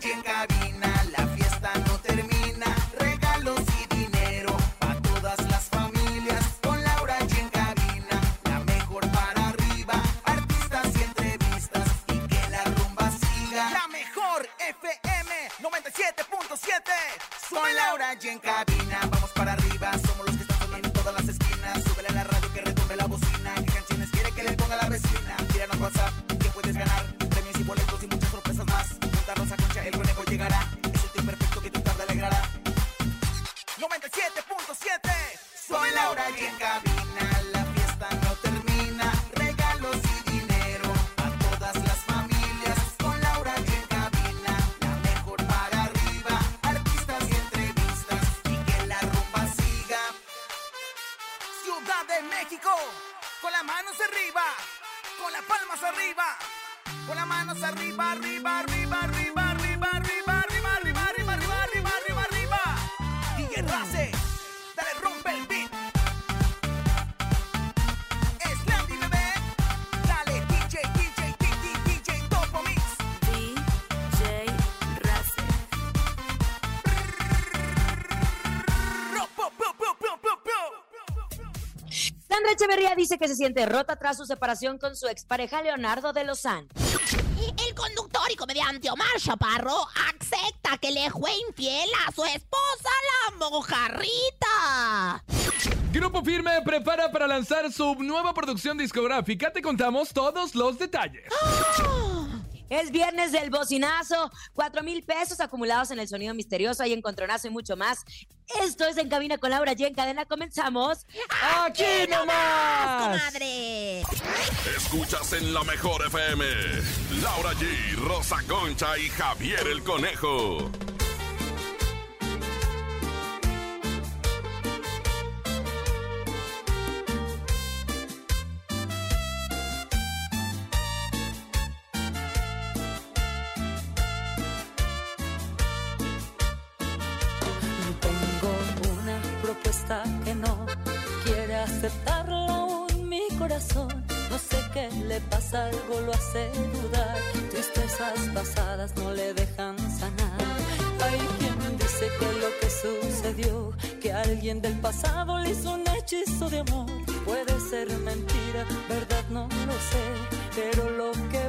H en cabina. Echeverría dice que se siente rota tras su separación con su expareja Leonardo de Lozán. El conductor y comediante Omar Chaparro acepta que le fue infiel a su esposa, la mojarrita. Grupo Firme prepara para lanzar su nueva producción discográfica. Te contamos todos los detalles. Es viernes del bocinazo, cuatro mil pesos acumulados en el sonido misterioso, hay encontronazo y mucho más. Esto es En Cabina con Laura G. En cadena comenzamos. ¡Aquí nomás! Comadre. Escuchas en la mejor FM. Laura G, Rosa Concha y Javier el Conejo. Quiere aceptarla aún mi corazón. No sé qué le pasa, algo lo hace dudar. Tristezas pasadas no le dejan sanar. Hay quien dice que lo que sucedió, que alguien del pasado le hizo un hechizo de amor. Puede ser mentira, verdad no lo sé, pero lo que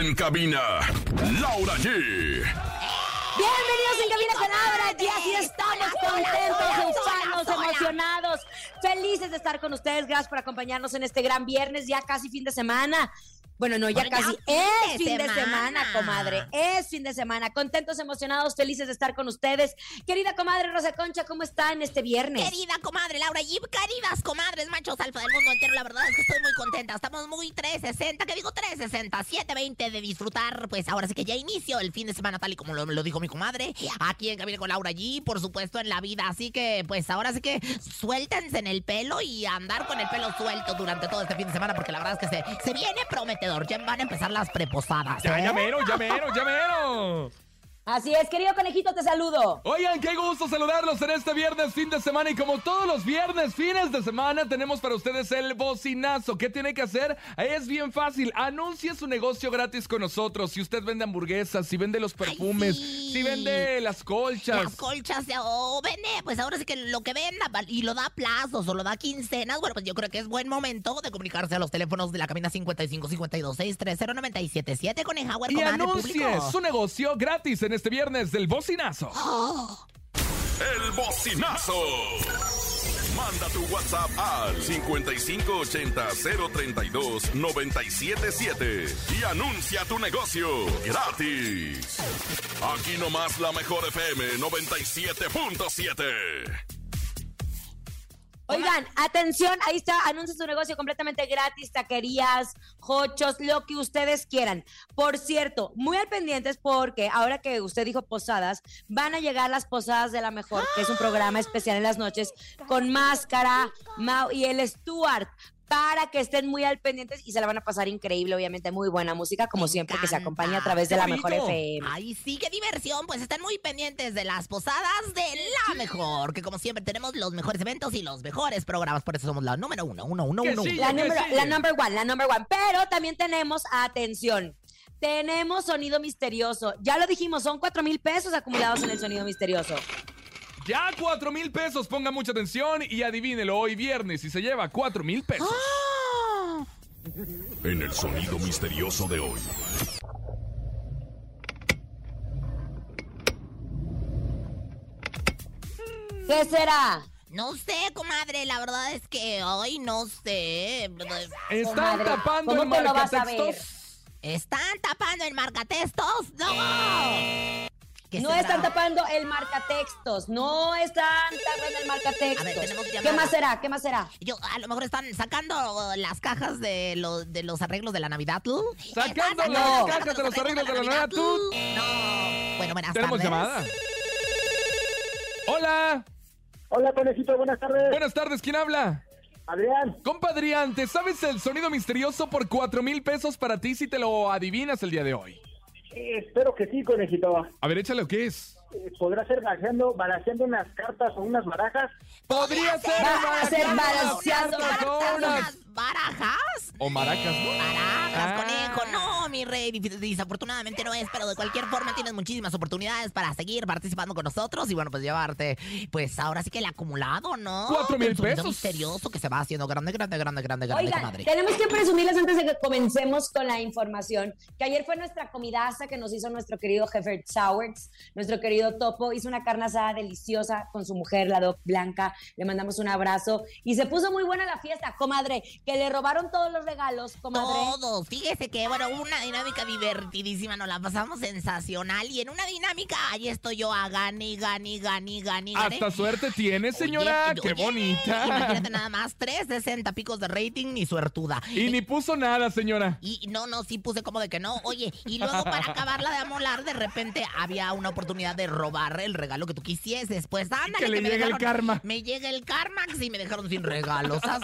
En cabina, Laura G. Bienvenidos en Cabina con Laura G. Aquí estamos contentos, ufanos, emocionados, felices de estar con ustedes. Gracias por acompañarnos en este gran viernes, ya casi fin de semana. Bueno, no, ya Bueno, casi. Es fin de semana, semana. comadre. Es fin de semana. Contentos, emocionados, felices de estar con ustedes. Querida comadre Rosa Concha, ¿cómo está en este viernes? Querida comadre Laura Yip, queridas comadres, machos alfa del mundo entero, la verdad es que estoy muy contenta. Estamos muy 360, ¿qué digo 360? 720 de disfrutar, pues ahora sí que ya inicio el fin de semana tal y como lo, lo dijo mi comadre. Aquí en Cabina con Laura G, por supuesto en la vida. Así que pues ahora sí que suéltense en el pelo y andar con el pelo suelto durante todo este fin de semana porque la verdad es que se, se viene prometedor. Ya van a empezar las preposadas. Ya, ¿eh? ya mero, ya mero, ya mero. Así es, querido conejito, te saludo. Oigan, qué gusto saludarlos en este viernes, fin de semana. Y como todos los viernes, fines de semana, tenemos para ustedes el bocinazo. ¿Qué tiene que hacer? Es bien fácil. Anuncie su negocio gratis con nosotros. Si usted vende hamburguesas, si vende los perfumes, sí. si vende las colchas. Las colchas o vende, pues ahora sí que lo que venda y lo da a plazos o lo da a quincenas, bueno, pues yo creo que es buen momento de comunicarse a los teléfonos de la cabina 55 52 6 30 977 con el Howard Y anuncie su negocio gratis en este viernes del bocinazo. El bocinazo. Manda tu WhatsApp al 5580-032-977 y anuncia tu negocio gratis. Aquí nomás la mejor FM 97.7. Oigan, atención, ahí está, anuncia su negocio completamente gratis, taquerías, hochos, lo que ustedes quieran. Por cierto, muy al pendientes porque ahora que usted dijo posadas, van a llegar las posadas de la mejor, que es un programa especial en las noches con máscara, Mau y el Stuart. Para que estén muy al pendientes y se la van a pasar increíble, obviamente, muy buena música, como Me siempre, que se acompaña a través de la mejor. FM. Ay, sí, qué diversión. Pues están muy pendientes de las posadas de la mejor. Que como siempre tenemos los mejores eventos y los mejores programas. Por eso somos la número uno, uno, uno, uno. sí. La, ¿Qué número, la number one, la number one. Pero también tenemos, atención, tenemos sonido misterioso. Ya lo dijimos, son cuatro mil pesos acumulados en el sonido misterioso. Ya cuatro mil pesos, ponga mucha atención y adivínelo hoy viernes y se lleva cuatro mil pesos. En el sonido misterioso de hoy. ¿Qué será? No sé, comadre, la verdad es que hoy no sé. Están Comadre, tapando ¿cómo el te lo vas a marcatextos. ¿Están tapando el marcatextos? ¡No! ¿Qué No están tapando el marcatextos, no están tapando el marcatextos. A ver, tenemos ¿Qué más será? ¿Qué más será? Yo, a lo mejor están sacando las cajas de, lo- de los arreglos de la Navidad. ¿tú? Sacando Están las sacando cajas de los arreglos de la Navidad, ¿tú? No. Bueno, buenas Tenemos tardes. llamada. Hola, Hola, conejito, buenas tardes. buenas tardes, ¿quién habla? Adrián, Compadre, ¿te sabes el sonido misterioso por cuatro mil pesos para ti si te lo adivinas el día de hoy? Eh, espero que sí, conejito. A ver, échale, ¿qué es? Eh, ¿Podrá ser barajeando, barajeando unas cartas o unas barajas? Podría ser Va a ser balanceando cartas o ¿Unas unas- barajas? O maracas, ¿no? Barajas, Ah. conejo. No, mi rey, desafortunadamente no es, pero de cualquier forma tienes muchísimas oportunidades para seguir participando con nosotros y bueno, pues llevarte, pues ahora sí que el acumulado, ¿no? Cuatro mil pesos. misterioso que se va haciendo grande, grande, grande, grande, grande, Oigan, comadre. tenemos que presumirles antes de que comencemos con la información, que ayer fue nuestra comidaza que nos hizo nuestro querido jefe Sowards, nuestro querido Topo, hizo una carne asada deliciosa con su mujer, la Doc Blanca, le mandamos un abrazo y se puso muy buena la fiesta, comadre, que le robaron todos los regalos, comadre. Todos. Fíjese que, bueno, una dinámica divertidísima, nos la pasamos sensacional. Y en una dinámica, ahí estoy yo a gane, gane, gane, gane. Hasta suerte tiene, señora. Oye, Qué oye, bonita. Imagínate nada más, 360 picos de rating, ni suertuda. Y ni puso nada, señora. Y no, no, sí puse como de que no. Oye, y luego para acabarla de amolar, de repente había una oportunidad de robar el regalo que tú quisieses. Pues ándale, que le me llegue el karma. Me llega el karma y me dejaron sin regalos. Haz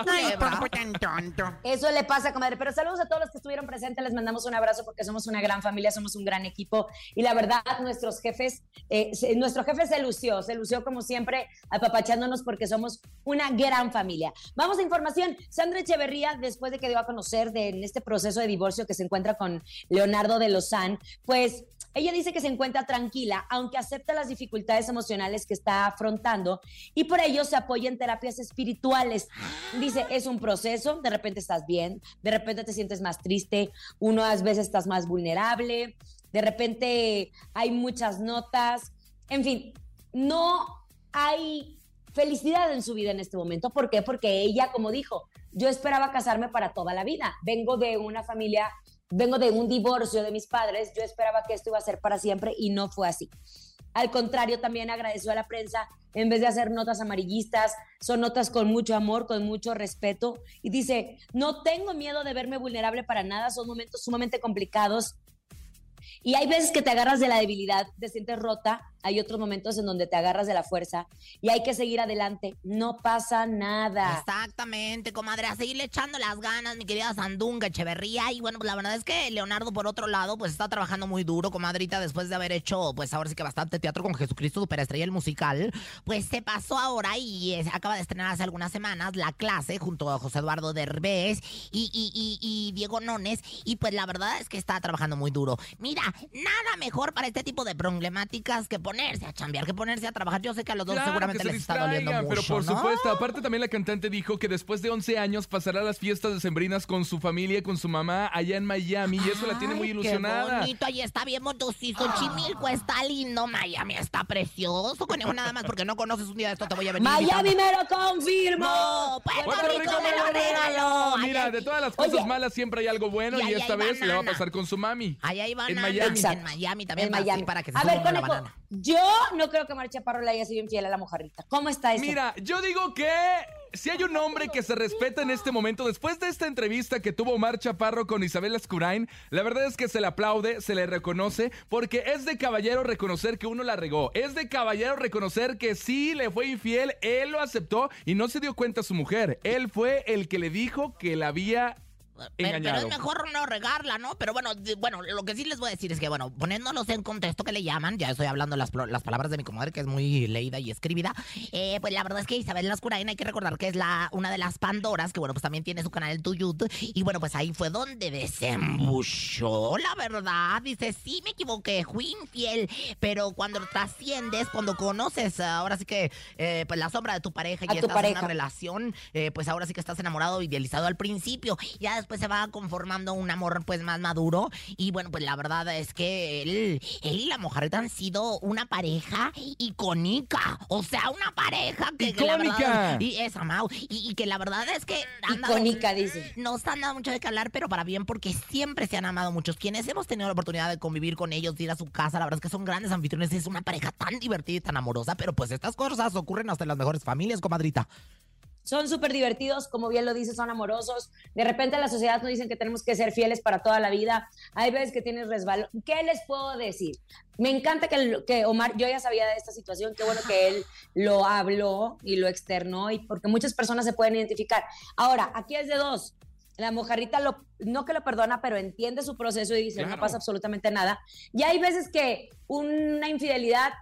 Eso le pasa, comadre. Pero saludos a todos los que estuvieron presentes. Les mandamos un abrazo porque somos una gran familia, somos un gran equipo. Y la verdad, nuestros jefes, eh, nuestro jefe se lució, se lució como siempre, apapachándonos porque somos una gran familia. Vamos a información. Sandra Echeverría, después de que dio a conocer de, en este proceso de divorcio que se encuentra con Leonardo de Lozán, pues ella dice que se encuentra tranquila, aunque acepta las dificultades emocionales que está afrontando y por ello se apoya en terapias espirituales. Dice, es un proceso, de repente estás bien, de repente te sientes más triste, unas veces estás más vulnerable, de repente hay muchas notas, en fin, no hay felicidad en su vida en este momento. ¿Por qué? Porque ella, como dijo, yo esperaba casarme para toda la vida. Vengo de una familia, vengo de un divorcio de mis padres, yo esperaba que esto iba a ser para siempre y no fue así. Al contrario, también agradeció a la prensa, en vez de hacer notas amarillistas, son notas con mucho amor, con mucho respeto. Y dice, no tengo miedo de verme vulnerable para nada, son momentos sumamente complicados. Y hay veces que te agarras de la debilidad, te sientes rota, hay otros momentos en donde te agarras de la fuerza y hay que seguir adelante, no pasa nada. Exactamente, comadre, a seguirle echando las ganas, mi querida Sandunga Echeverría. Y bueno, pues la verdad es que Leonardo, por otro lado, pues está trabajando muy duro, comadrita, después de haber hecho, pues ahora sí que bastante teatro con Jesucristo Superestrella, el musical. Pues se pasó ahora y acaba de estrenar hace algunas semanas la clase junto a José Eduardo Derbez y, y, y, Diego Nones. Y pues la verdad es que está trabajando muy duro. Mira, nada mejor para este tipo de problemáticas que ponerse a chambear, que ponerse a trabajar. Yo sé que a los dos Claro, seguramente les está doliendo distraigan, mucho. Pero por ¿no? supuesto, aparte también la cantante dijo que después de 11 años pasará las fiestas decembrinas con su familia y con su mamá allá en Miami y eso la tiene muy ilusionada. Qué bonito, ahí está bien montosito. Chimilco está lindo, Miami está precioso. Conejo, nada más porque no conoces un día de esto, te voy a venir. Miami me lo confirmo. No, Puerto, Puerto Rico, Rico me lo regaló. Mira, de todas las Oye. cosas malas siempre hay algo bueno Y esta vez le va a pasar con su mami. Allá hay banana. Miami. En Miami también. En Miami. para que se a ver, Conejo, banana. Yo no creo que Mar Chaparro le haya sido infiel a la mojarrita. ¿Cómo está eso? Mira, yo digo que si hay un hombre que se respeta en este momento, después de esta entrevista que tuvo Omar Chaparro con Isabel Ascurain, la verdad es que se le aplaude, se le reconoce, porque es de caballero reconocer que uno la regó. Es de caballero reconocer que sí le fue infiel, él lo aceptó y no se dio cuenta su mujer. Él fue el que le dijo que la había Pero, es mejor no regarla, ¿no? Pero bueno, bueno, lo que sí les voy a decir es que, bueno, poniéndolos en contexto que le llaman, ya estoy hablando las, las palabras de mi comadre, que es muy leída y escribida, eh, pues la verdad es que Isabel Lascurain hay que recordar que es la una de las Pandoras, que bueno, pues también tiene su canal en tu YouTube, y bueno, pues ahí fue donde desembuchó, la verdad. Dice, sí, me equivoqué, fui infiel, pero cuando trasciendes, cuando conoces, ahora sí que, eh, pues la sombra de tu pareja y A tu estás en una relación, eh, pues ahora sí que estás enamorado, idealizado al principio. Ya después se va conformando un amor pues más maduro. Y bueno, pues la verdad es que él, él y la mojareta han sido una pareja icónica. O sea, una pareja que, que la verdad- y esa, Mau. Y, y que la verdad es que han dado- Icónica, dice. nos han dado mucho de qué hablar, pero para bien, porque siempre se han amado muchos. Quienes hemos tenido la oportunidad de convivir con ellos, de ir a su casa, la verdad es que son grandes anfitriones. Es una pareja tan divertida y tan amorosa, pero pues estas cosas ocurren hasta en las mejores familias, comadrita. Son súper divertidos, como bien lo dices, son amorosos. De repente en la sociedad nos dicen que tenemos que ser fieles para toda la vida. Hay veces que tienes resbalón. ¿Qué les puedo decir? Me encanta que, que Omar, yo ya sabía de esta situación, qué bueno que él lo habló y lo externó, y porque muchas personas se pueden identificar. Ahora, aquí es de dos. La mojarrita lo, no que lo perdona, pero entiende su proceso y dice, no pasa absolutamente nada. Y hay veces que una infidelidad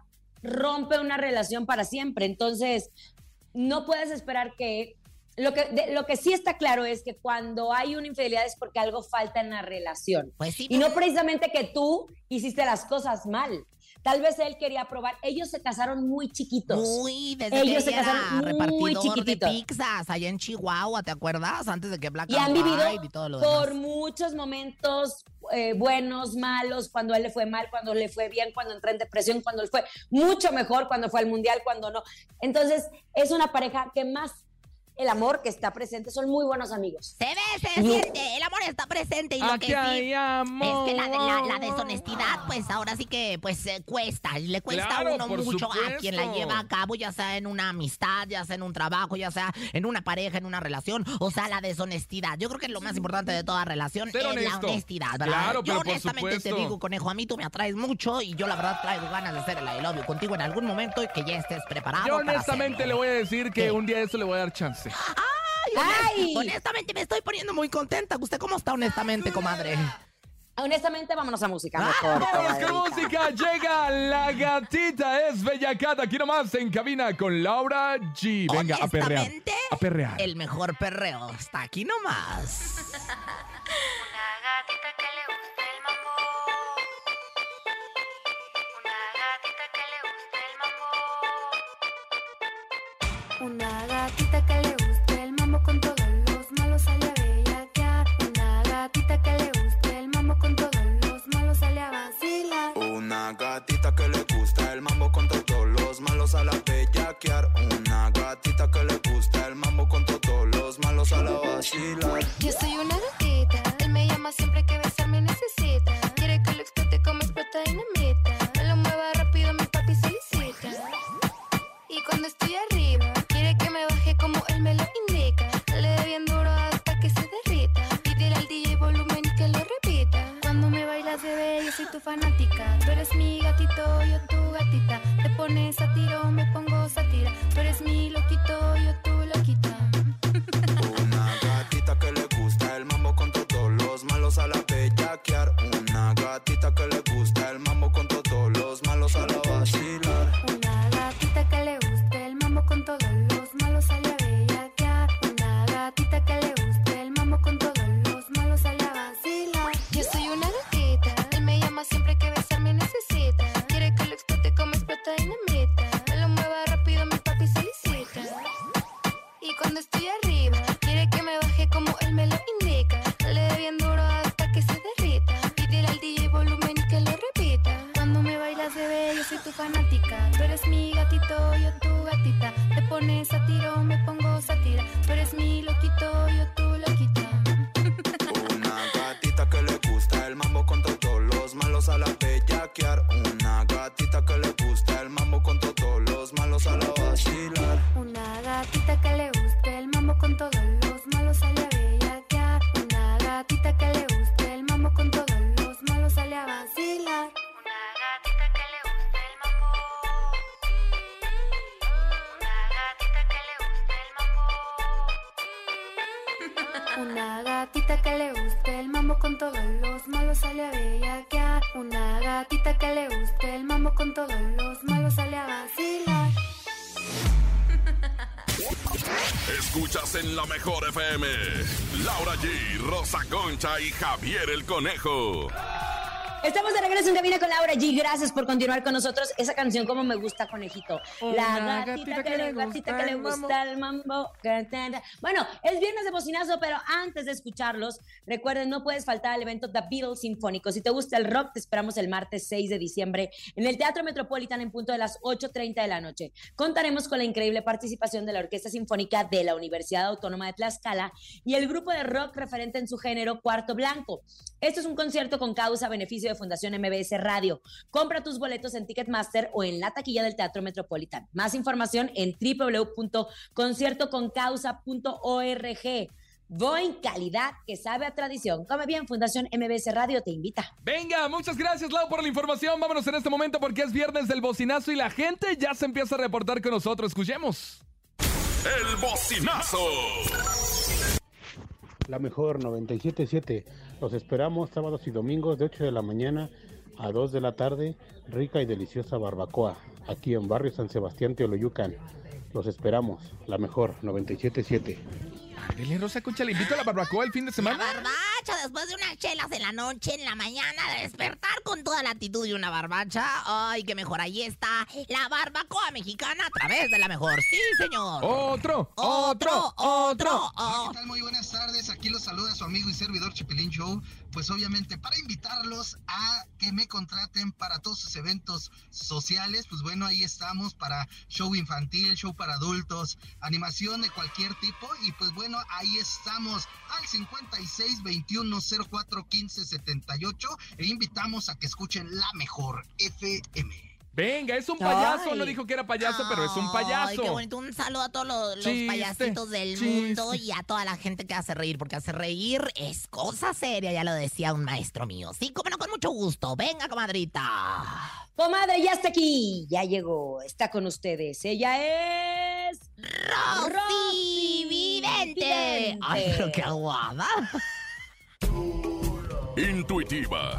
rompe una relación para siempre. Entonces, no puedes esperar que... Lo que, de- lo que sí está claro es que cuando hay una infidelidad es porque algo falta en la relación. Pues sí, Y no precisamente que tú hiciste las cosas mal. Tal vez él quería probar. Ellos se casaron muy chiquitos. Muy, desde Ellos que se casaron era muy repartidor de chiquititos. pizzas allá en Chihuahua, ¿te acuerdas? Antes de que Black y han vivido y todo lo por demás. muchos momentos eh, buenos, malos, cuando él le fue mal, cuando le fue bien, cuando entró en depresión, cuando le fue mucho mejor, cuando fue al mundial, cuando no. Entonces, es una pareja que más el amor que está presente son muy buenos amigos. Se ve, se siente, el amor está presente y lo Aquí que sí es que la, la- la deshonestidad, pues ahora sí que pues eh, cuesta, y le cuesta Claro, a uno mucho a quien la lleva a cabo, ya sea en una amistad, ya sea en un trabajo, ya sea en una pareja, en una relación, o sea, la deshonestidad. Yo creo que lo más importante de toda relación Ser es la honestidad, ¿verdad? Claro, yo pero por honestamente te digo, conejo, a mí tú me atraes mucho y yo la verdad traigo ganas de hacer el I love you contigo en algún momento y que ya estés preparado. Yo honestamente le voy a decir que ¿Qué? un día de eso le voy a dar chance. ¡Ay! Honestamente me estoy poniendo muy contenta. ¿Usted cómo está honestamente, comadre? Honestamente, vámonos a música. Ah, mejor, Vámonos con música, llega la gatita, es Bellacata, aquí nomás en cabina con Laura G. Venga, a perrear. Honestamente, A perrear. El mejor perreo está aquí nomás. Una gatita que le gusta el mambo. Una gatita que le gusta el mambo con todos los malos sale a bellaquear. Una gatita que le gusta el mambo con todos los malos sale a vacilar. Una gatita que le gusta el mambo con todos los malos a la bellaquear. Una gatita que le gusta el mambo con todos los malos a la vacilar. Yo soy una gatito, yo tu gatita. Te pones a tiro, me pongo sátira. Tú eres mi loquito, yo tu loquita. Una gatita que le gusta el mambo con todos los malos a la bellaquear. Una gatita que le Concha y Javier el Conejo. Estamos de regreso en cabina con Laura G. Gracias por continuar con nosotros. Esa canción como me gusta, conejito. La gatita, que, le, gatita que le gusta el mambo. Bueno, es viernes de bocinazo, pero antes de escucharlos, recuerden, no puedes faltar al evento The Beatles Sinfónico. Si te gusta el rock, te esperamos el martes 6 de diciembre en el Teatro Metropolitan en punto de las 8.30 de la noche. Contaremos con la increíble participación de la Orquesta Sinfónica de la Universidad Autónoma de Tlaxcala y el grupo de rock referente en su género Cuarto Blanco. Esto es un concierto con causa beneficio de Fundación MBS Radio. Compra tus boletos en Ticketmaster o en la taquilla del Teatro Metropolitan. Más información en www.conciertoconcausa.org. Voy calidad que sabe a tradición. Come bien, Fundación MBS Radio te invita. Venga, muchas gracias, Lau, por la información. Vámonos en este momento porque es viernes del bocinazo y la gente ya se empieza a reportar con nosotros. Escuchemos. El bocinazo. La mejor 977. Los esperamos sábados y domingos de 8 de la mañana a 2 de la tarde. Rica y deliciosa barbacoa aquí en Barrio San Sebastián, Teoloyucan. Los esperamos. La mejor 977. Rosa Concha, le invito a la barbacoa el fin de La semana. barbacha, después de unas chelas en la noche, en la mañana, de despertar con toda la actitud de una barbacha. Ay, qué mejor, ahí está la barbacoa mexicana a través de la mejor. Sí, señor. Otro, otro, otro. oh. ¿Qué tal? Muy buenas tardes. Aquí los saluda su amigo y servidor Chipilín Show. Pues obviamente para invitarlos a que me contraten para todos sus eventos sociales. Pues bueno, ahí estamos para show infantil, show para adultos, animación de cualquier tipo. Y pues bueno, ahí estamos al 56 21 04 15 78 e invitamos a que escuchen la mejor FM. Venga, es un payaso. Ay. No dijo que era payaso, pero es un Ay, payaso. qué bonito. Un saludo a todos los, los Chiste, payasitos del chiste. mundo y a toda la gente que hace reír, porque hace reír es cosa seria, ya lo decía un maestro mío. Sí, cómo no, con mucho gusto. Venga, comadrita. Comadre, ya está aquí. Ya llegó. Está con ustedes. Ella es. Rosy Rosy Vidente. Vidente. Ay, pero qué aguada. Intuitiva,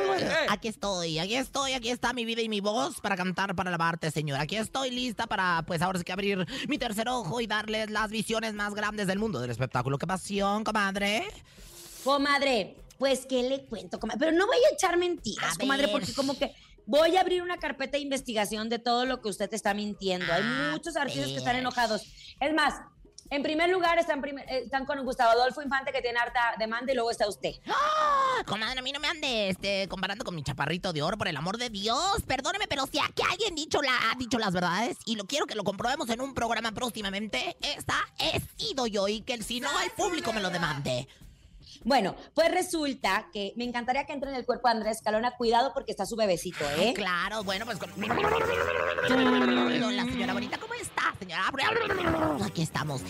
Eh. Aquí estoy, aquí estoy, aquí está mi vida y mi voz para cantar, para alabarte, Señor. Aquí estoy lista para, pues ahora sí que abrir mi tercer ojo y darles las visiones más grandes del mundo del espectáculo. ¡Qué pasión, comadre! Comadre, pues, ¿qué le cuento, comadre? Pero no voy a echar mentiras, A comadre, ver. porque como que voy a abrir una carpeta de investigación de todo lo que usted te está mintiendo. Hay A muchos artistas que están ver. enojados. Es más, en primer lugar están, con Gustavo Adolfo Infante, que tiene harta demanda, y luego está usted. ¡Ah! Comadre, a mí no me ande este, comparando con mi chaparrito de oro, por el amor de Dios. Perdóneme, pero si aquí alguien dicho ha dicho las verdades y lo quiero que lo comprobemos en un programa próximamente, esta he sido yo y que si no, el público me lo demande. Bueno, pues resulta que me encantaría que entre en el cuerpo de Andrés Calona. Cuidado porque está su bebecito, ¿eh? Claro, bueno, pues con... Hola, señora bonita, ¿cómo está, señora? Aquí estamos.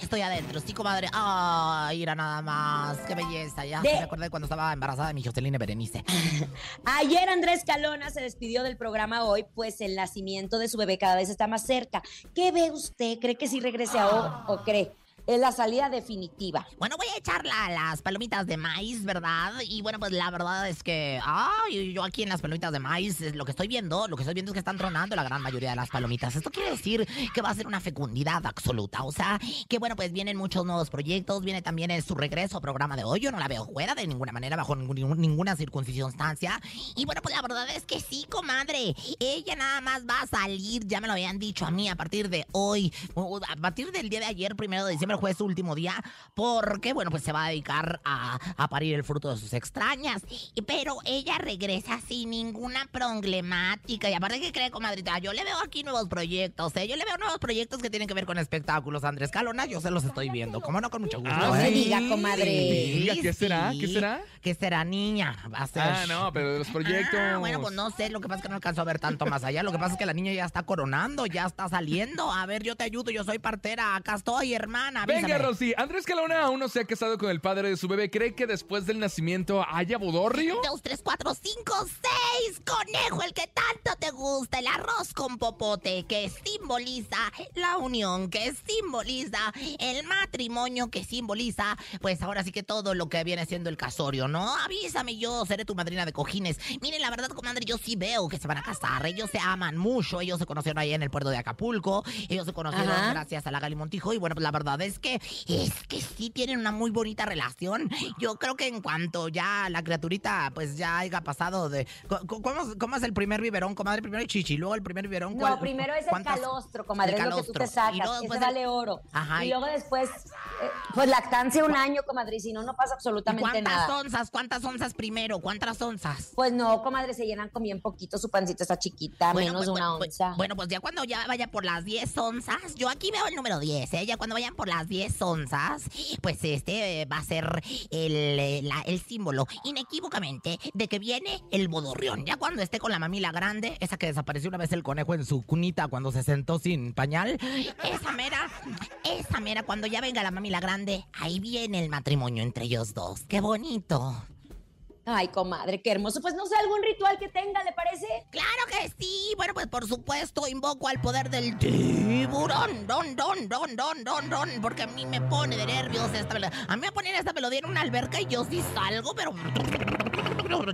Estoy adentro, sí, comadre. Ay, era nada más. Qué belleza. Ya De- me acordé cuando estaba embarazada de mi Jocelyn Berenice. Ayer Andrés Calona se despidió del programa hoy, pues el nacimiento de su bebé cada vez está más cerca. ¿Qué ve usted? ¿Cree que sí regrese a o, o cree? Es la salida definitiva. Bueno, voy a echar la- las palomitas de maíz, ¿verdad? Y bueno, pues la verdad es que, ay, yo aquí en las palomitas de maíz, lo que estoy viendo, lo que estoy viendo es que están tronando la gran mayoría de las palomitas. Esto quiere decir que va a ser una fecundidad absoluta. O sea, que bueno, pues vienen muchos nuevos proyectos, viene también su regreso programa de hoy. Yo no la veo fuera de ninguna manera, bajo ninguna circunstancia. Y bueno, pues la verdad es que sí, comadre. Ella nada más va a salir, ya me lo habían dicho a mí, a partir de hoy, a partir del día de ayer, primero de diciembre, fue su último día, porque, bueno, pues se va a dedicar a, a parir el fruto de sus extrañas. Pero ella regresa sin ninguna problemática. Y aparte, ¿qué cree, comadrita? Yo le veo aquí nuevos proyectos, ¿eh? Yo le veo nuevos proyectos que tienen que ver con espectáculos. Andrés Calona, yo se los estoy viendo. ¿Cómo no? Con mucho gusto. No Ah, se sí. diga, comadre. ¿qué será? ¿Qué será? ¿Qué será, niña? Va a ser... Ah, no, pero de los proyectos. Ah, bueno, pues no sé, lo que pasa es que no alcanzo a ver tanto más allá. Lo que pasa es que la niña ya está coronando, ya está saliendo. A ver, yo te ayudo, yo soy partera. Acá estoy, hermana. Venga, avísame. Rosy. Andrés Calona aún no se ha casado con el padre de su bebé. ¿Cree que después del nacimiento haya bodorrio? Dos, tres, cuatro, cinco, seis. Conejo, el que tanto te gusta. El arroz con popote que simboliza la unión, que simboliza el matrimonio, que simboliza, pues ahora sí que todo lo que viene siendo el casorio, ¿no? Avísame, yo seré tu madrina de cojines. Miren, la verdad, comadre, yo sí veo que se van a casar. Ellos se aman mucho. Ellos se conocieron ahí en el puerto de Acapulco. Ellos se conocieron Ajá. gracias a la Gali Montijo. Y bueno, pues la verdad es que es que sí tienen una muy bonita relación. Yo creo que en cuanto ya la criaturita, pues ya haya pasado de. ¿Cómo, cómo es el primer biberón, comadre? Primero el chichi, luego el primer biberón. No, ¿cuál- primero es el cuántas- calostro, comadre, el es lo que tú te calostro. Y sacas. luego el- oro. Ajá, y luego después, eh, pues lactancia un año, comadre, y si no, no pasa absolutamente ¿Cuántas nada. onzas? ¿Cuántas onzas primero? ¿Cuántas onzas? Pues no, comadre, se llenan con bien poquito, su pancita está chiquita, menos pues, una pues, onza. Bueno, pues ya cuando ya vaya por las 10 onzas, yo aquí veo el número 10, ¿eh? Ya cuando vayan por las 10 onzas, pues este eh, va a ser el, eh, el símbolo inequívocamente de que viene el bodorrión. Ya cuando esté con la mamila grande, esa que desapareció una vez el conejo en su cunita cuando se sentó sin pañal, esa mera, esa mera, cuando ya venga la mamila grande, ahí viene el matrimonio entre ellos dos. ¡Qué bonito! Ay, comadre, qué hermoso. Pues no sé, algún ritual que tenga, ¿le parece? Claro que sí. Bueno, pues por supuesto invoco al poder del tiburón. Don, don, don, don, don, don. Porque a mí me pone de nervios esta melodía. A mí me ponen esta melodía en una alberca y yo sí salgo, pero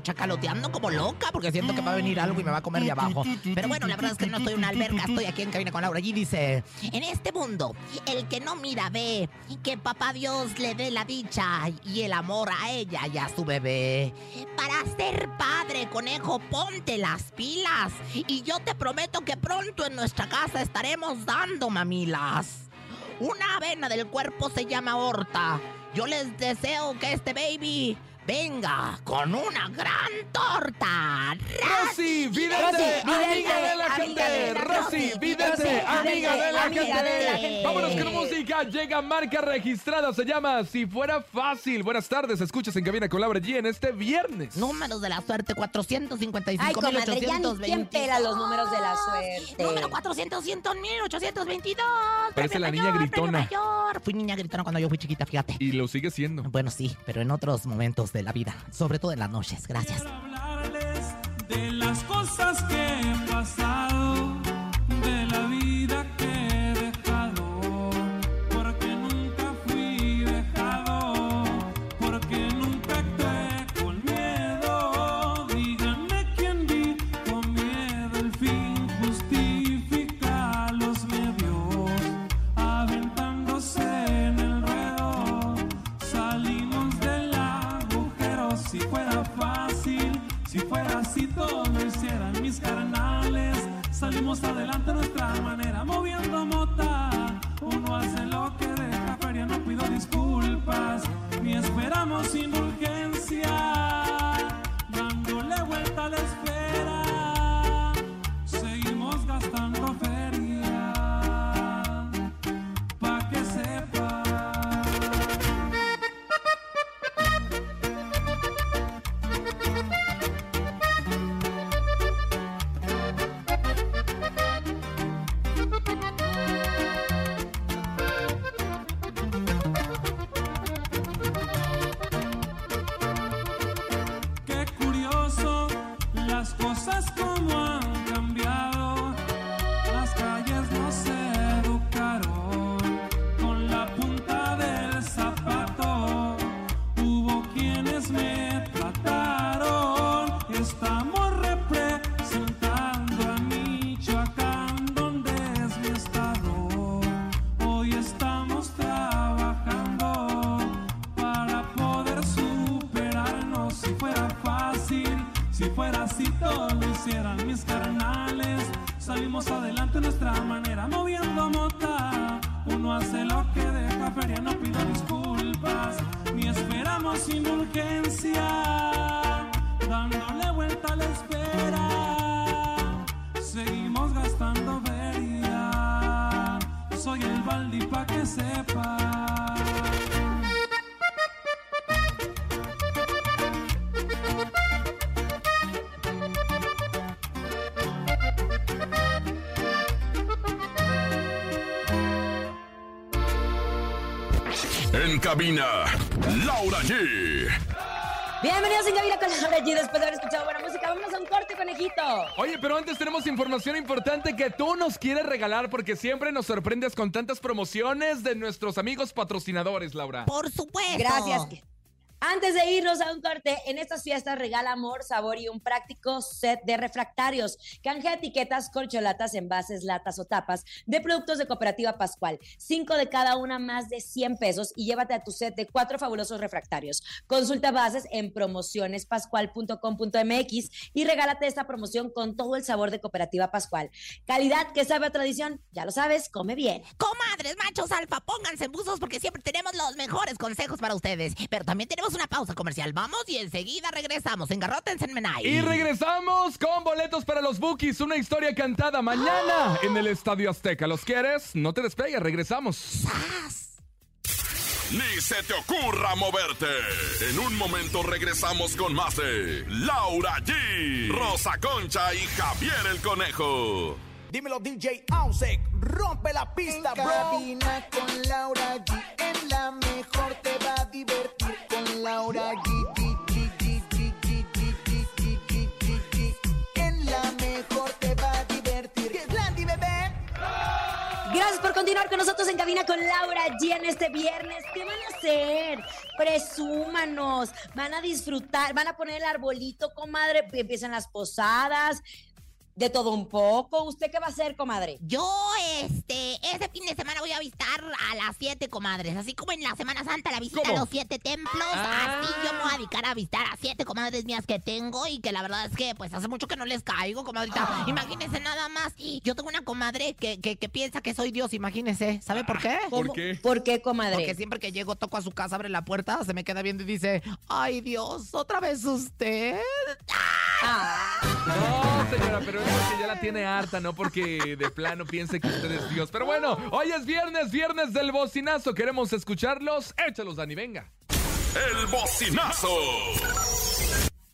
chacaloteando como loca porque siento que va a venir algo y me va a comer de abajo. Pero bueno, la verdad es que no estoy en una alberca, estoy aquí en cabina con Laura. Allí dice, en este mundo, el que no mira ve que papá Dios le dé la dicha y el amor a ella y a su bebé. Para ser padre, conejo, ponte las pilas. Y yo te prometo que pronto en nuestra casa estaremos dando mamilas. Una vena del cuerpo se llama horta. Yo les deseo que este baby venga con una gran torta. Rosy, vidente, amiga de la gente. Rosy, vidente, amiga de la gente. Vámonos con música. Llega marca registrada. Se llama Si Fuera Fácil. Buenas tardes. Escuchas en cabina con Laura G en este viernes. Números de la suerte, 455 Ay, comadre, ya ni quién pela los números de la suerte. Número 400, 100, 1822. Parece la niña gritona. mayor. Fui niña gritona cuando yo fui chiquita, fíjate. Y lo sigue siendo. Bueno, sí, pero en otros momentos de la vida, sobre todo en las noches. Gracias. Todo lo hicieran mis carnales. Salimos adelante a nuestra manera, moviendo mota. Uno hace lo que deja feria, no pido disculpas, ni esperamos indulgencia. Dándole vuelta a la En cabina, Laura G. Bienvenidos en Cabina con Laura G. Después de haber escuchado buena música, vámonos a un corte, conejito. Oye, pero antes tenemos información importante que tú nos quieres regalar porque siempre nos sorprendes con tantas promociones de nuestros amigos patrocinadores, Laura. Por supuesto. Gracias. Antes de irnos a un corte, en estas fiestas regala amor, sabor y un práctico set de refractarios. Canje etiquetas, corcholatas, envases, latas o tapas de productos de Cooperativa Pascual. Cinco de cada una, más de 100 pesos y llévate a tu set de cuatro fabulosos refractarios. Consulta bases en promocionespascual.com.mx y regálate esta promoción con todo el sabor de Cooperativa Pascual. Calidad que sabe a tradición, ya lo sabes, come bien. Comadres, machos alfa, pónganse buzos porque siempre tenemos los mejores consejos para ustedes. Pero también tenemos una pausa comercial. Vamos y enseguida regresamos. Engarrótense en Menai. Y regresamos con boletos para los Bookies, una historia cantada mañana en el Estadio Azteca. ¿Los quieres? No te despegues, regresamos. Ni se te ocurra moverte. En un momento regresamos con más de Laura G, Rosa Concha y Javier el Conejo. Dímelo DJ Ausek, rompe la pista, bro. Cabina con Laura G, en la mejor te va a divertir Laura G, la mejor te va a divertir. Gracias por continuar con nosotros en cabina con Laura G en este viernes. ¿Qué van a hacer? Presúmanos, van a disfrutar, van a poner el arbolito, comadre, empiezan las posadas, de todo un poco. ¿Usted qué va a hacer, comadre? Yo, este, este fin de semana voy a visitar a las siete comadres. Así como en la Semana Santa la visita ¿Cómo? a los siete templos. Ah. Así yo me voy a dedicar a visitar a siete comadres mías que tengo. Y que la verdad es que, pues, hace mucho que no les caigo, comadrita. Ah. Imagínense nada más. Yo tengo una comadre que, que, que piensa que soy Dios, imagínense. ¿Sabe por qué? ¿Por qué? ¿Por qué, comadre? Porque siempre que llego, toco a su casa, abre la puerta, se me queda viendo y dice, ay Dios, otra vez usted. Ah. No, señora, pero es porque ya la tiene harta, no porque de plano piense que usted es Dios. Pero bueno, hoy es viernes, viernes del bocinazo. Queremos escucharlos. Échalos, Dani, venga. El bocinazo.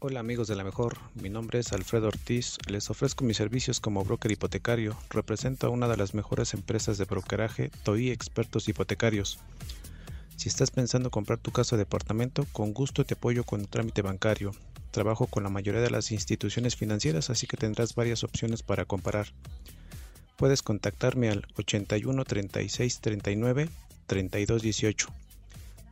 Hola amigos de la mejor, mi nombre es Alfredo Ortiz, les ofrezco mis servicios como broker hipotecario, represento a una de las mejores empresas de brokeraje, TOI Expertos Hipotecarios. Si estás pensando comprar tu casa o departamento, con gusto te apoyo con el trámite bancario. Trabajo con la mayoría de las instituciones financieras, así que tendrás varias opciones para comparar. Puedes contactarme al 81 36 39 32 18.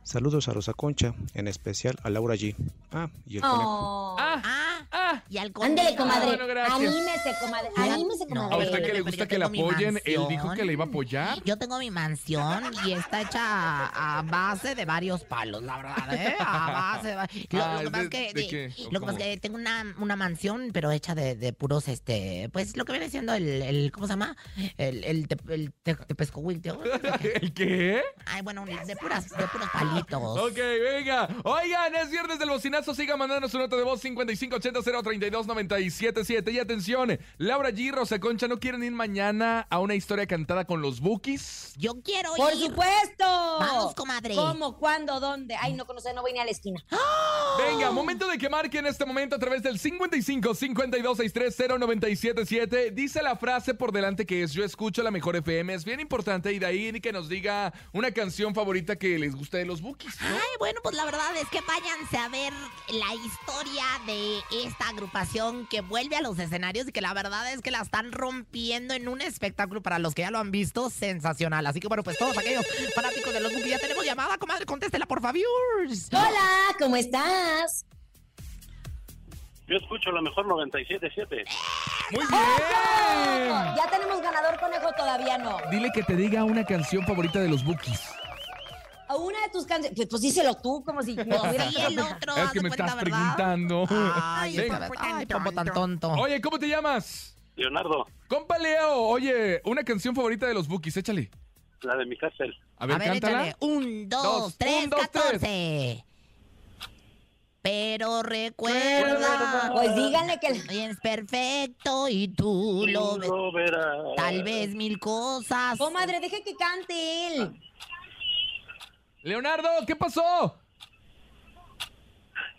Saludos a Rosa Concha, en especial a Laura G. Ah, y el conejo. Oh. Ah, Ah, ah. Y al Ándele, conmigo. comadre. bueno, gracias. Anímese, comadre. Anímese, No, ¿A comadre. usted que le gusta que la apoyen? Él dijo que le iba a apoyar. Yo tengo mi mansión y está hecha a, a base de varios palos, la verdad, ¿eh? A base de... va- Lo, Ah, lo que pasa ¿de- es que... de Lo que pasa cómo? es que tengo una, una mansión, pero hecha de, de puros, este... Pues lo que viene siendo el... el ¿Cómo se llama? El... El, te, el te- tepescohuite. ¿El qué? Ay, bueno, de, puras, de puros palitos. Ok, venga. Oigan, es viernes del bocinazo. Siga mandando su nota de voz 5580-032-977. Y atención, Laura G. Rosa Concha, ¿no quieren ir mañana a una historia cantada con los Bookies? Yo quiero Por ir. supuesto. Vamos, comadre. ¿Cómo? ¿Cuándo? ¿Dónde? Ay, no conoce, no voy ni a la esquina. Venga, momento de que marquen este momento a través del 55 52 63 0977. Dice la frase por delante que es Yo escucho la mejor FM. Es bien importante y de ahí que nos diga una canción favorita que les guste de los Bookies. ¿no? Ay, bueno, pues la verdad es que váyanse a ver la historia de esta agrupación que vuelve a los escenarios y que la verdad es que la están rompiendo en un espectáculo para los que ya lo han visto sensacional. Así que bueno, pues todos aquellos fanáticos de los Bookies ya tenemos llamada, comadre, contéstela por favor. Hola, ¿cómo estás? Yo escucho la mejor 97.7. Muy bien. ¿Ya tenemos ganador conejo? Todavía no. Dile que te diga una canción favorita de los Bookies. A una de tus canciones. Pues, pues díselo tú, como si. Tuvieras sí, el otro, Es que me cuenta, estás ¿verdad? preguntando. Ay, pompo tan tonto. Oye, ¿cómo te llamas? Leonardo, Compa Leo, oye, una canción favorita de los Bookies, échale. la de mi cárcel. A ver, cántala. échale. Un, dos, Dos, tres, un, dos, tres. catorce. Pero recuerda. Pues díganle que. Es perfecto y tú lo ves. Lo verás. Tal vez mil cosas. Comadre, deje que cante él. Leonardo, ¿qué pasó?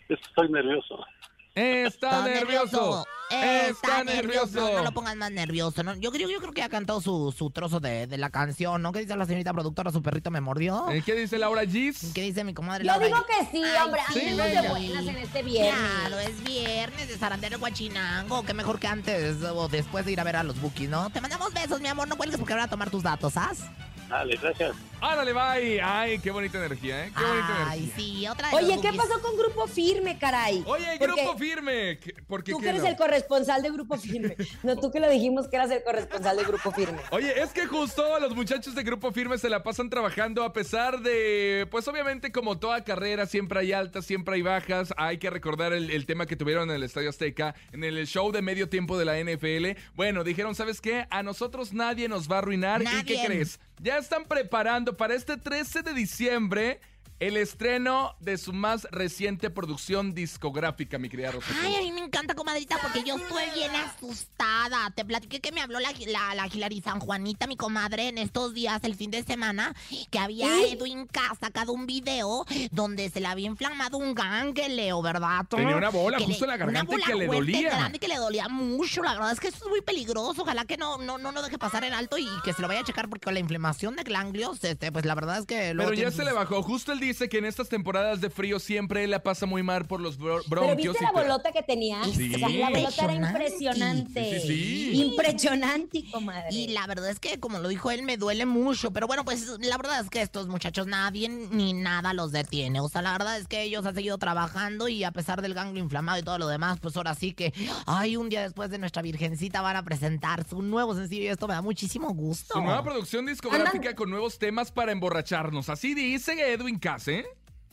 Estoy nervioso. Está, nervioso. Está nervioso. No, no lo pongas más nervioso. ¿no? Yo, creo, yo creo que ya cantó su, su trozo de, de la canción, ¿no? ¿Qué dice la señorita productora? Su perrito me mordió. Eh, ¿Qué dice Laura Gis? ¿Qué dice mi comadre Yo Laura? digo que sí, Ay, hombre. sí, Andemos de buenas en este viernes. Claro, es viernes de zarandero guachinango. Qué mejor que antes o después de ir a ver a los bookies, ¿no? Te mandamos besos, mi amor. No cuelgues porque ahora a tomar tus datos, ¿sabes? Dale, gracias. Árale, bye. Ay, qué bonita energía, ¿eh? Qué bonita Ay, energía. sí, otra de Oye, los ¿qué bookies. pasó con Grupo Firme, caray? Oye, Porque grupo firme. ¿Qué- ¿Por qué Tú que qué eres no? el corresponsal de Grupo Firme. No, tú que lo dijimos que eras el corresponsal de Grupo Firme. Oye, es que justo los muchachos de Grupo Firme se la pasan trabajando a pesar de, pues obviamente como toda carrera, siempre hay altas, siempre hay bajas. Hay que recordar el, el tema que tuvieron en el Estadio Azteca, en el show de medio tiempo de la NFL. Bueno, dijeron, ¿sabes qué? A nosotros nadie nos va a arruinar. ¿Y qué Nadie. crees? Ya están preparando para este 13 de diciembre el estreno de su más reciente producción discográfica, mi querida Rosa. Ay, a mí me encanta, comadrita, porque yo estuve bien asustada. Te platiqué que me habló la, la, la Hilary San Juanita, mi comadre, en estos días, el fin de semana, que había ¿Sí? Edwin K sacado un video donde se le había inflamado un ganglio, ¿verdad? Tenía una bola Que justo en la una garganta bola que le dolía. grande que le dolía mucho. La verdad es que eso es muy peligroso. Ojalá que no, no, no lo deje pasar en alto y que se lo vaya a checar porque con la inflamación de ganglios, este, pues la verdad es que Pero ya se le bajó. Justo él dice que en estas temporadas de frío siempre la pasa muy mal por los bro- Pero bronquios. viste y la bolota que tenía. Sí. O sea, la bolota era Impresionante. impresionante. Sí, sí, sí. Impresionante, comadre. Y la verdad es que, como lo dijo él, me duele mucho. Pero bueno, pues la verdad es que estos muchachos nadie ni nada los detiene. O sea, la verdad es que ellos han seguido trabajando y a pesar del ganglio inflamado y todo lo demás, pues ahora sí que, ay, un día después de nuestra Virgencita van a presentar su nuevo sencillo y esto me da muchísimo gusto. Su nueva producción discográfica con nuevos temas para emborracharnos. Así dice Edwin ¿eh?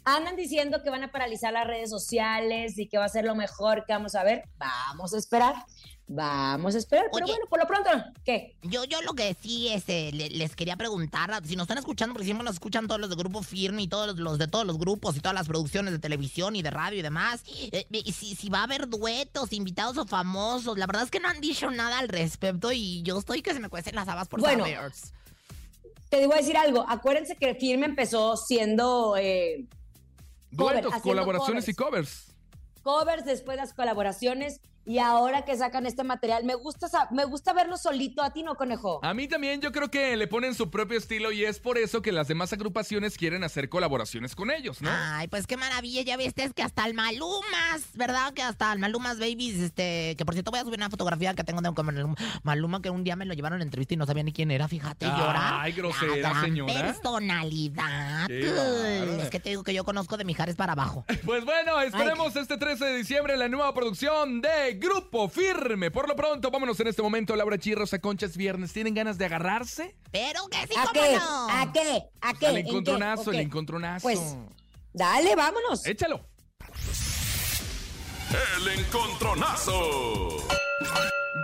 Andan diciendo que van a paralizar las redes sociales y que va a ser lo mejor que vamos a ver. Vamos a esperar. Vamos a esperar. Pero bueno, por lo pronto, ¿qué? Yo, yo lo que sí es, eh, le- les quería preguntar, si nos están escuchando, porque siempre nos escuchan todos los de Grupo Firme y todos los, de todos los grupos y todas las producciones de televisión y de radio y demás, eh, eh, si, si va a haber duetos, invitados o famosos, la verdad es que no han dicho nada al respecto y yo estoy que se me cuecen las habas por Bueno. saber. Te digo a decir algo. Acuérdense que Firme empezó siendo eh, Duetos, colaboraciones y covers. covers, después las colaboraciones y ahora que sacan este material, me gusta, me gusta verlo solito. ¿A ti no, conejo? A mí también yo creo que le ponen su propio estilo y es por eso que las demás agrupaciones quieren hacer colaboraciones con ellos, ¿no? Ay, pues qué maravilla, ya viste, es que hasta el Malumas, ¿verdad? Que hasta el Malumas Babies, este, que por cierto voy a subir una fotografía que tengo de un Maluma que un día me lo llevaron a entrevista y no sabía ni quién era, fíjate, y llora. Ay, grosera, La señora. personalidad. Es que te digo que yo conozco de Mijares para abajo. Pues bueno, esperemos este 13 de diciembre la nueva producción de Grupo Firme. Por lo pronto, vámonos en este momento. Laura G, Rosa Concha, es viernes. ¿Tienen ganas de agarrarse? Pero que sí, ¿A cómo qué? no. ¿A qué? ¿A qué? Al encontronazo, ¿O el qué? encontronazo. Pues, dale, vámonos. Échalo. El encontronazo.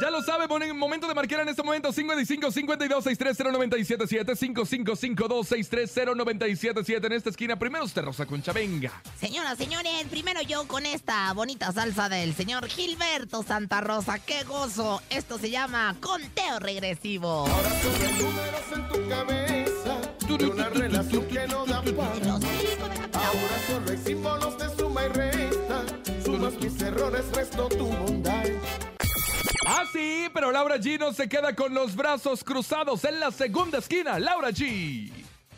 Ya lo sabe, ponen momento de marcar en este momento 55 52 630 977 5552 630 977 en esta esquina. Primero usted, Rosa Concha, venga. Señoras, señores, primero yo con esta bonita salsa del señor Gilberto Santa Rosa. ¡Qué gozo! Esto se llama conteo regresivo. números en tu cabeza de una relación que no da Ahora solo hay símbolos de suma y resta. Sumas mis errores, resto tu bondad. Ah, sí, pero Laura G no se queda con los brazos cruzados en la segunda esquina. Laura G.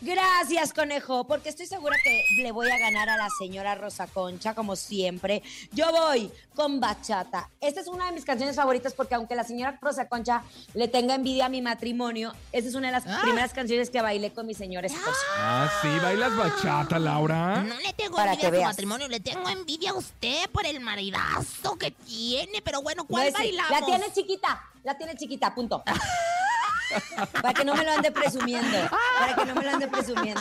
Gracias, conejo, porque estoy segura que le voy a ganar a la señora Rosa Concha, como siempre. Yo voy con bachata. Esta es una de mis canciones favoritas porque aunque la señora Rosa Concha le tenga envidia a mi matrimonio, esta es una de las primeras canciones que bailé con mi señor esposo. Ah, sí, bailas bachata, Laura. No le tengo Para envidia a su veas. matrimonio, le tengo envidia a usted por el maridazo que tiene. Pero bueno, No ¿cuál es- bailamos? La tiene chiquita, la tiene chiquita, punto. Para que no me lo ande presumiendo. Para que no me lo ande presumiendo.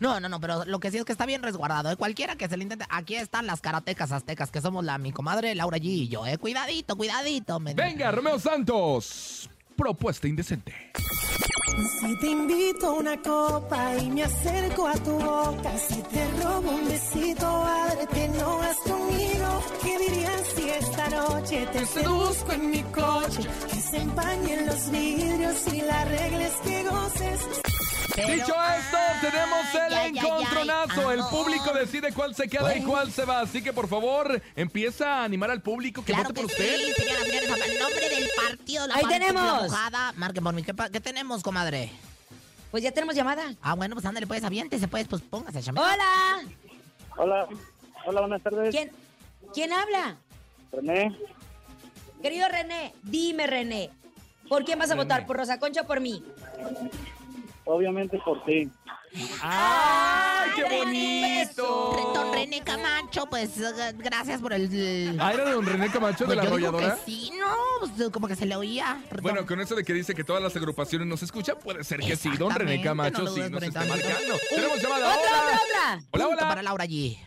No, no, no, pero lo que sí es que está bien resguardado. ¿eh? Cualquiera que se le intente. Aquí están las karatecas aztecas, que somos la mi comadre Laura G y yo, ¿eh? Cuidadito, cuidadito. men. Venga, Romeo Santos. Propuesta indecente. Si te invito a una copa y me acerco a tu boca, si te robo un besito, ábrete, no vas conmigo. ¿Qué dirías si esta noche te seduzco en mi coche? Que se empañen los vidrios y la regla es que goces. Dicho esto, tenemos el encontronazo. ay, el público decide cuál se queda y cuál se va. Así que por favor, empieza a animar al público que Claro vote por usted. señoras, señores, nombre del partido La Ahí tenemos. Mojada, marquen por mí. ¿Qué, tenemos, comadre? Pues ya tenemos llamada. Ah, bueno, pues ándale, pues, aviéntese, pues, pues póngase a. Hola. Hola, hola, buenas tardes. ¿Quién, ¿Quién habla? René, Querido René, dime René, ¿por quién vas a René. votar? ¿Por Rosa Concha o por mí? Obviamente por ti. ¡Ay, qué bonito! Don René Camacho, pues, gracias por el... Ah, era de don René Camacho de Pues la yo digo arrolladora. que sí, no, pues, como que se le oía. Bueno, con eso de que dice que todas las agrupaciones nos escuchan, puede ser que sí. Don René Camacho no sí nos está marcando. Tenemos llamada. ¡Otra, Hola. otra, otra! Hola, hola. para Laura G.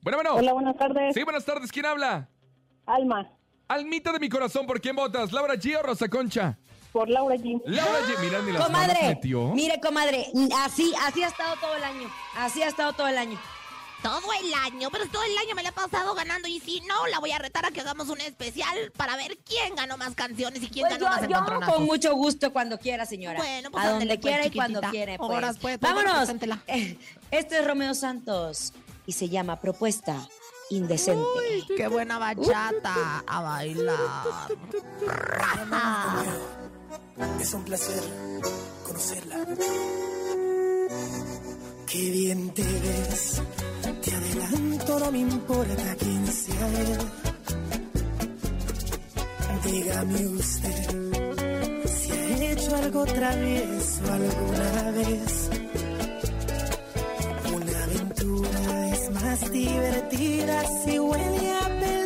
Bueno, bueno. Hola, buenas tardes. Sí, buenas tardes. ¿Quién habla? Alma, Almita de mi corazón, ¿por quién votas? ¿Laura G o Rosa Concha? Por Laura G. Laura G, mira, ni las manos Comadre, metió. mire comadre, así, así ha estado todo el año. Así ha estado todo el año. Todo el año, pero todo el año me la he pasado ganando y si no, la voy a retar a que hagamos un especial para ver quién ganó más canciones y quién Pues ganó más yo, yo encontronazos. con mucho gusto cuando quiera, señora. Bueno, pues a donde pues, quiera y cuando quiera. Pues. Horas, pues, Vámonos. Este es Romeo Santos y se llama Propuesta Indecente. Qué buena bachata a bailar. Es un placer conocerla. Qué bien te ves. Te adelanto, no me importa quién sea. Dígame usted si ha hecho algo travieso alguna vez. Una aventura es más divertida si huele a peligro.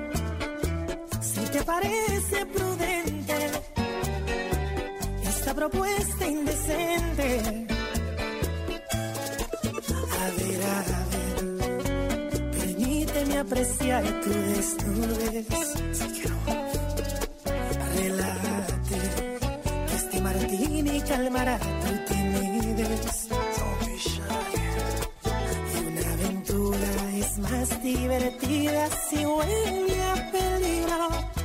te parece prudente esta propuesta indecente. A ver, a ver, permíteme apreciar tu desnudez. Relájate, que este martini calmará tu timidez. Y una aventura es más divertida si huele a peligro.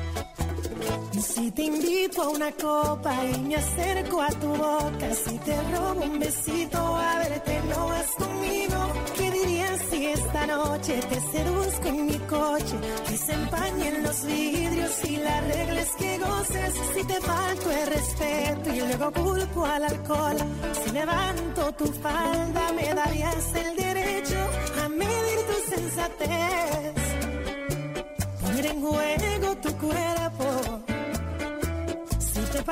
Si te invito a una copa y me acerco a tu boca, si te robo un besito, a verte no vas conmigo. ¿Qué dirías si esta noche te seduzco en mi coche, que se empañen los vidrios y la regla es que goces. Si te falto el respeto y luego culpo al alcohol, si levanto tu falda me darías el derecho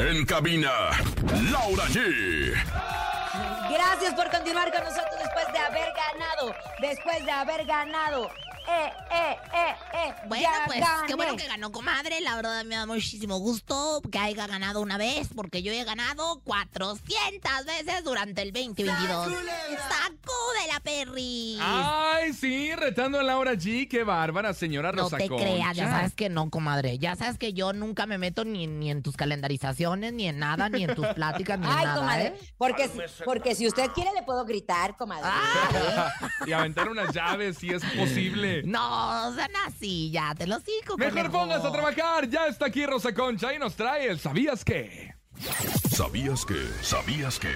En cabina, Laura G. Gracias por continuar con nosotros después de haber ganado. Después de haber ganado. Eh, eh, eh, eh. Bueno, ya pues gané. qué bueno que ganó, comadre. La verdad me da muchísimo gusto que haya ganado una vez, porque yo he ganado 400 veces durante el 2022. ¡Saco de la perri! Ay, sí, retando a Laura G. Qué bárbara, señora No Rosa te creas, ya sabes que no, comadre. Ya sabes que yo nunca me meto ni, ni en tus calendarizaciones, ni en nada, ni en tus pláticas, ni en Ay, nada. comadre, ¿eh? porque, si, porque si usted quiere le puedo gritar, comadre. y aventar unas llaves si es posible. No, sean así, ya te lo sigo. Mejor póngase a trabajar. Ya está aquí Rosa Concha y nos trae el ¿Sabías qué? ¿Sabías que? ¿Sabías que?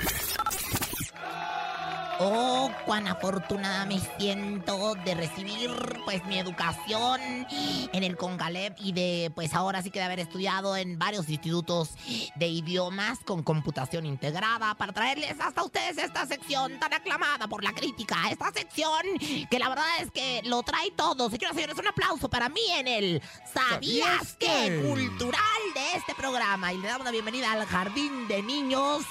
Oh, cuán afortunada me siento de recibir pues mi educación en el Congalep y de pues ahora sí que de haber estudiado en varios institutos de idiomas con computación integrada para traerles hasta ustedes esta sección tan aclamada por la crítica, esta sección que la verdad es que lo trae todo. Señoras y señores, un aplauso para mí en el ¿Sabías qué? cultural de este programa y le damos la bienvenida al Jardín de Niños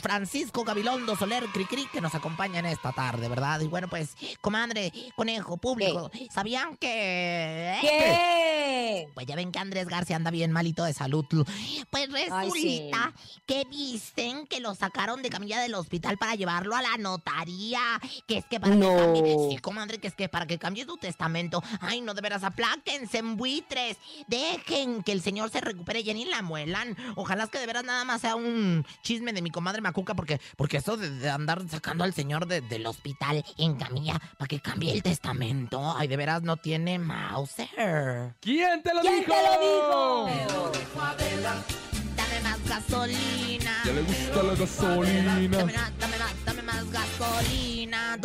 Francisco Gabilondo Soler Cricri que nos acompaña en esta tarde, ¿verdad? Y bueno, pues, comadre, conejo, público, ¿sabían que... ¿Qué? Pues ya ven que Andrés García anda bien malito de salud. Pues Ay, sí. resulta que dicen que lo sacaron de camilla del hospital para llevarlo a la notaría. Que es que para No. que cambie. Sí, comadre, que es que para que cambie tu testamento. Ay, no, de veras, apláquense en buitres. Dejen que el señor se recupere y ni la muelan. Ojalá es que de veras nada más sea un chisme de mi comadre Macuca, porque, porque eso de, de andar sacando al señor de- del hospital en camilla para que cambie el testamento. Ay, de veras no tiene Mauser. ¿Quién te lo ¿Quién dijo? te lo dijo? Dame más gasolina. Ya le gusta la gasolina. Dame más, dame más, dame más gasolina.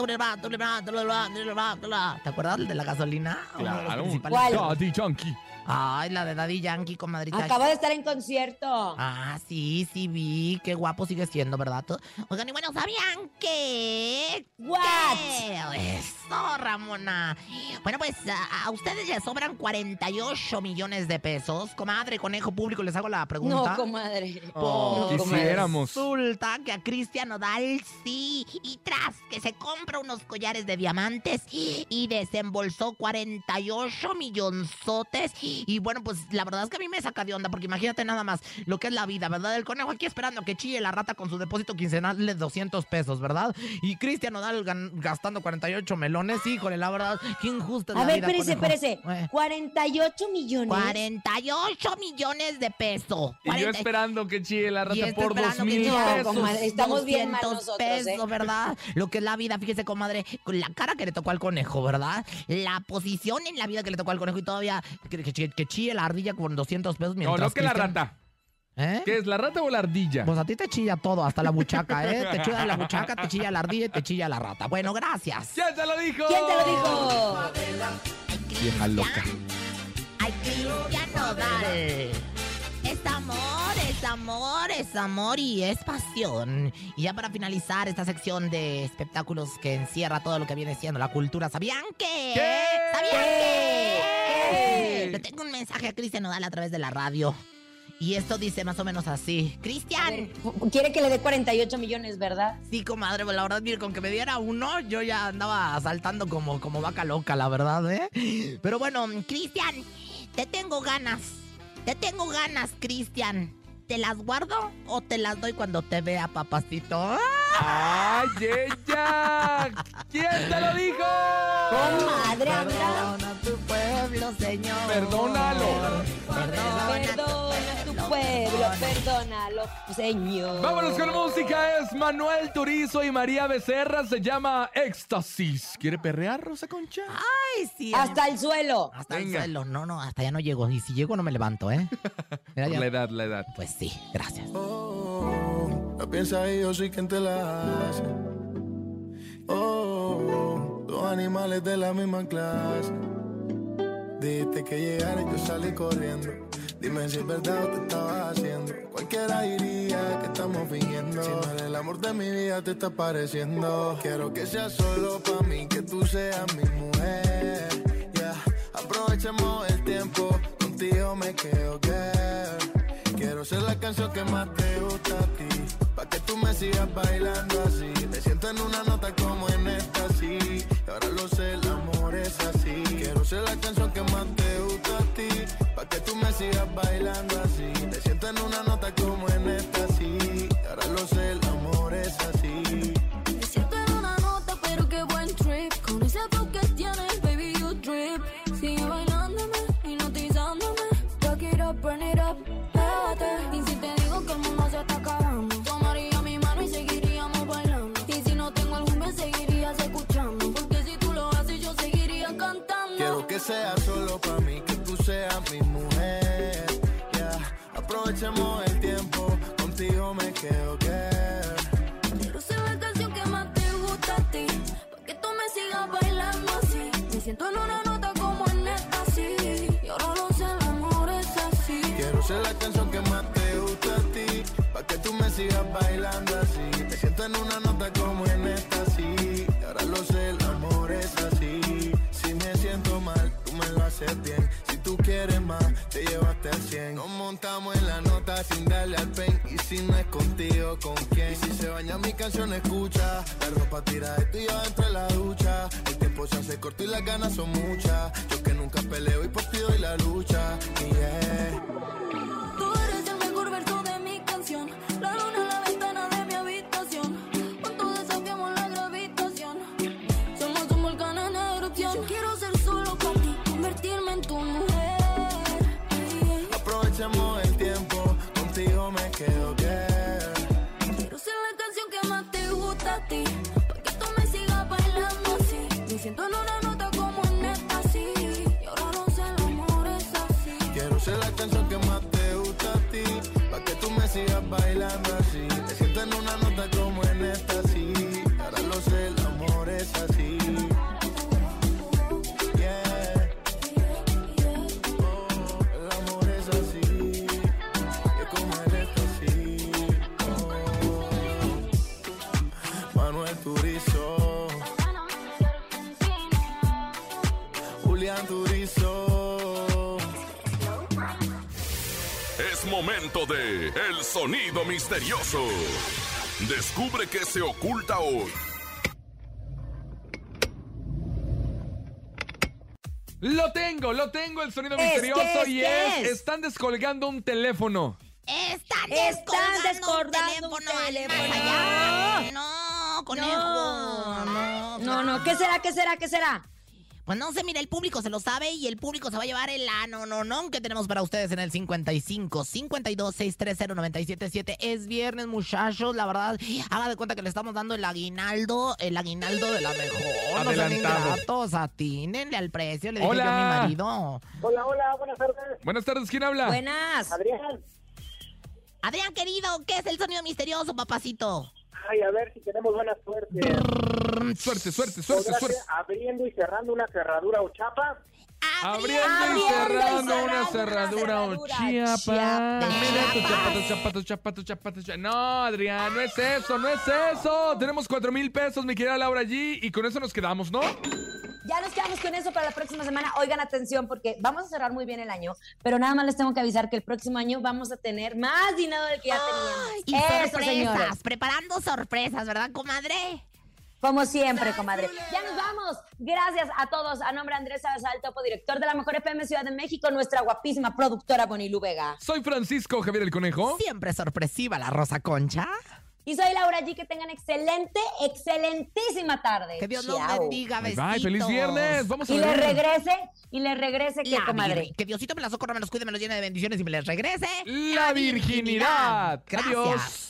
¿Te acuerdas de la gasolina? Claro. ¿Cuál? Daddy Yankee. Ay, la de Daddy Yankee, comadrita. Acaba de estar en concierto. Ah, sí, sí vi. Qué guapo sigue siendo, ¿verdad? Oigan, y bueno, ¿sabían que...? What? ¿Qué? Eso, Ramona. Bueno, pues a, a ustedes les sobran 48 millones de pesos. Comadre, conejo público, les hago la pregunta. No, comadre. Oh, No, comadre. quisiéramos. Resulta que a Cristian Nodal sí, y tras que se compra unos collares de diamantes y desembolsó 48 millonzotes Y bueno, pues la verdad es que a mí me saca de onda, porque imagínate nada más lo que es la vida, ¿verdad? El conejo aquí esperando que chille la rata con su depósito quincenal de 200 pesos, ¿verdad? Y Cristian Nodal gan- gastando 48 melones, híjole, la verdad, qué injusta es A la ver, vida, espérese, conejo. espérese. Eh. 48 millones. 48 millones de pesos. Y yo 40 esperando que chille la y rata por esperando dos que mil chille pesos. comadre, estamos bien mal 200 nosotros, ¿eh? pesos, ¿verdad? Lo que es la vida, fíjese, comadre, con la cara que le tocó al conejo, ¿verdad? La posición en la vida que le tocó al conejo y todavía que, que, que chille la ardilla con 200 pesos No, mientras no que la Cristian- rata. ¿Eh? ¿Qué es, la rata o la ardilla? Pues a ti te chilla todo, hasta la buchaca, ¿eh? Te chilla la buchaca, te chilla la ardilla y te chilla la rata. Bueno, gracias. ¿Quién te lo dijo? ¿Quién te lo dijo? Vieja loca. Ay, Cristian Nodal. Es amor, es amor, es amor y es pasión. Y ya para finalizar esta sección de espectáculos que encierra todo lo que viene siendo la cultura, ¿sabían qué? ¿Sabían qué? Le tengo un mensaje a Cristian Nodal a través de la radio. Y esto dice más o menos así. Cristian. Quiere que le dé 48 millones, ¿verdad? Sí, comadre, pues la verdad, mire, con que me diera uno, yo ya andaba saltando como, como vaca loca, la verdad, ¿eh? Pero bueno, Cristian, te tengo ganas. Te tengo ganas, Cristian. ¿Te las guardo o te las doy cuando te vea, papacito? ¡Ay, ella! ¿Quién te lo dijo? Comadre, anda. Perdona tu pueblo, señor. Perdónalo. Perdona tu pueblo, perdónalo, señor. Vámonos con música. Es Manuel Turizo y María Becerra. Se llama Éxtasis. ¿Quiere perrear, Rosa Concha? Ay, sí. Hasta el suelo. Hasta Venga. el suelo. No, no, hasta ya no llego. Y si llego, no me levanto, ¿eh? Mira, Por ya- la edad, la edad. Pues sí, gracias. La piensa y yo soy quien te la hace. Oh, dos animales de la misma clase. Dijiste que llegara y yo salí corriendo. Dime si es verdad o te estabas haciendo. Cualquiera diría que estamos fingiendo. Si no eres el amor de mi vida, te está pareciendo. Quiero que sea solo para mí, que tú seas mi mujer. Ya, aprovechemos el tiempo. Contigo me quedo, girl. Quiero ser la canción que más te gusta a ti. Pa' que tú me sigas bailando así. Me siento en una nota como en esta, sí. Ahora lo sé, el amor es así. Quiero ser la canción que más te gusta a ti. Pa' que tú me sigas bailando así. Me siento en una nota como en esta, sí. Ahora lo sé, el amor es así. Sea solo para mí, que tú seas mi mujer. Ya, aprovechemos el tiempo, contigo me quedo, girl. Quiero ser la canción que más te gusta a ti. Pa' que tú me sigas bailando así. Me siento en 100. Nos montamos en la nota sin darle al pen. Y si no es contigo, ¿con quién? Y si se baña mi canción, escucha. La ropa tira de yo dentro de la ducha. El tiempo se hace corto y las ganas son muchas. Yo que nunca peleo y por ti doy la lucha. Yeah. Momento de El Sonido Misterioso. Descubre qué se oculta hoy. Lo tengo, lo tengo, el sonido Es, misterioso ¿qué es, y es, es? están descolgando un teléfono. Están Están descolgando un descolgando un teléfono al teléfono. más allá. No, conejo. No, No, no, ¿qué será, qué será, qué será? Pues no sé, mira, el público se lo sabe y el público se va a llevar el ano, no, no, que tenemos para ustedes en el 55 52 630 977. Es viernes, muchachos, la verdad, haga de cuenta que le estamos dando el aguinaldo, el aguinaldo de la mejor. No Adelantado. ingratos, atínenle al precio, le dije Hola. yo a mi marido. Hola, hola, buenas tardes. Buenas tardes, ¿quién habla? Buenas. Adrián. Adrián, querido, ¿qué es el sonido misterioso, papacito? Ay, a ver si tenemos buena suerte. Suerte, suerte, suerte, ¿Podrá suerte. abriendo y cerrando una cerradura o chapa? Abriendo y y cerrando una cerradura o una cerradura. Tu Chiapas. No, Adrián, no es eso, no es eso. Tenemos cuatro mil pesos, mi querida Laura G. Y con eso nos quedamos, ¿no? Ya nos quedamos con eso para la próxima semana. Oigan, atención, porque vamos a cerrar muy bien el año, pero nada más les tengo que avisar que el próximo año vamos a tener más dinero del que ya Y teníamos. Eso, sorpresas, señores. preparando sorpresas, ¿verdad, comadre? Como siempre, comadre. Ya nos vamos. Gracias a todos. A nombre de Andrés Salazar, topo director de la Mejor FM Ciudad de México, nuestra guapísima productora Bonilu Vega. Soy Francisco Javier el Conejo. Siempre sorpresiva la Rosa Concha. Y soy Laura G. Que tengan excelente, excelentísima tarde. Que Dios los bendiga, Bye, besitos. bye, feliz viernes. Vamos a Y le ver. regrese, y le regrese que, comadre. vir- Que Diosito me la socorra, me los cuide, me los llene de bendiciones y me les regrese. La virginidad. Gracias. Adiós.